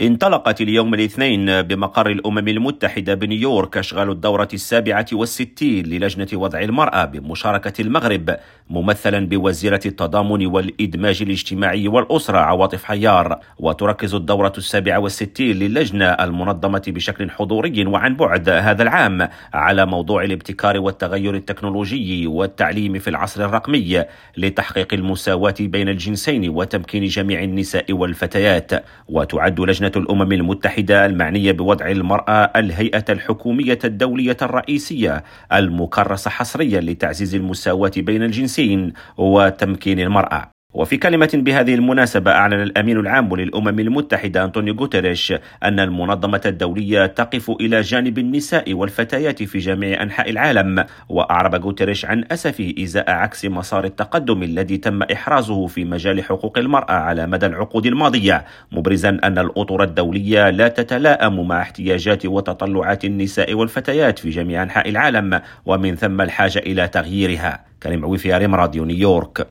انطلقت اليوم الاثنين بمقر الأمم المتحدة بنيويورك أشغال الدورة السابعة والستين للجنة وضع المرأة بمشاركة المغرب ممثلا بوزيرة التضامن والإدماج الاجتماعي والأسرة عواطف حيار. وتركز الدورة السابعة والستين للجنة المنظمة بشكل حضوري وعن بعد هذا العام على موضوع الابتكار والتغير التكنولوجي والتعليم في العصر الرقمي لتحقيق المساواة بين الجنسين وتمكين جميع النساء والفتيات. وتعد لجنة لجنة الأمم المتحدة المعنية بوضع المرأة الهيئة الحكومية الدولية الرئيسية المكرسة حصريا لتعزيز المساواة بين الجنسين وتمكين المرأة. وفي كلمة بهذه المناسبة أعلن الأمين العام للأمم المتحدة أنطونيو غوتيريش أن المنظمة الدولية تقف إلى جانب النساء والفتيات في جميع أنحاء العالم وأعرب غوتيريش عن أسفه إزاء عكس مسار التقدم الذي تم إحرازه في مجال حقوق المرأة على مدى العقود الماضية مبرزا أن الأطر الدولية لا تتلائم مع احتياجات وتطلعات النساء والفتيات في جميع أنحاء العالم ومن ثم الحاجة إلى تغييرها. كريم عويفي راديو نيويورك.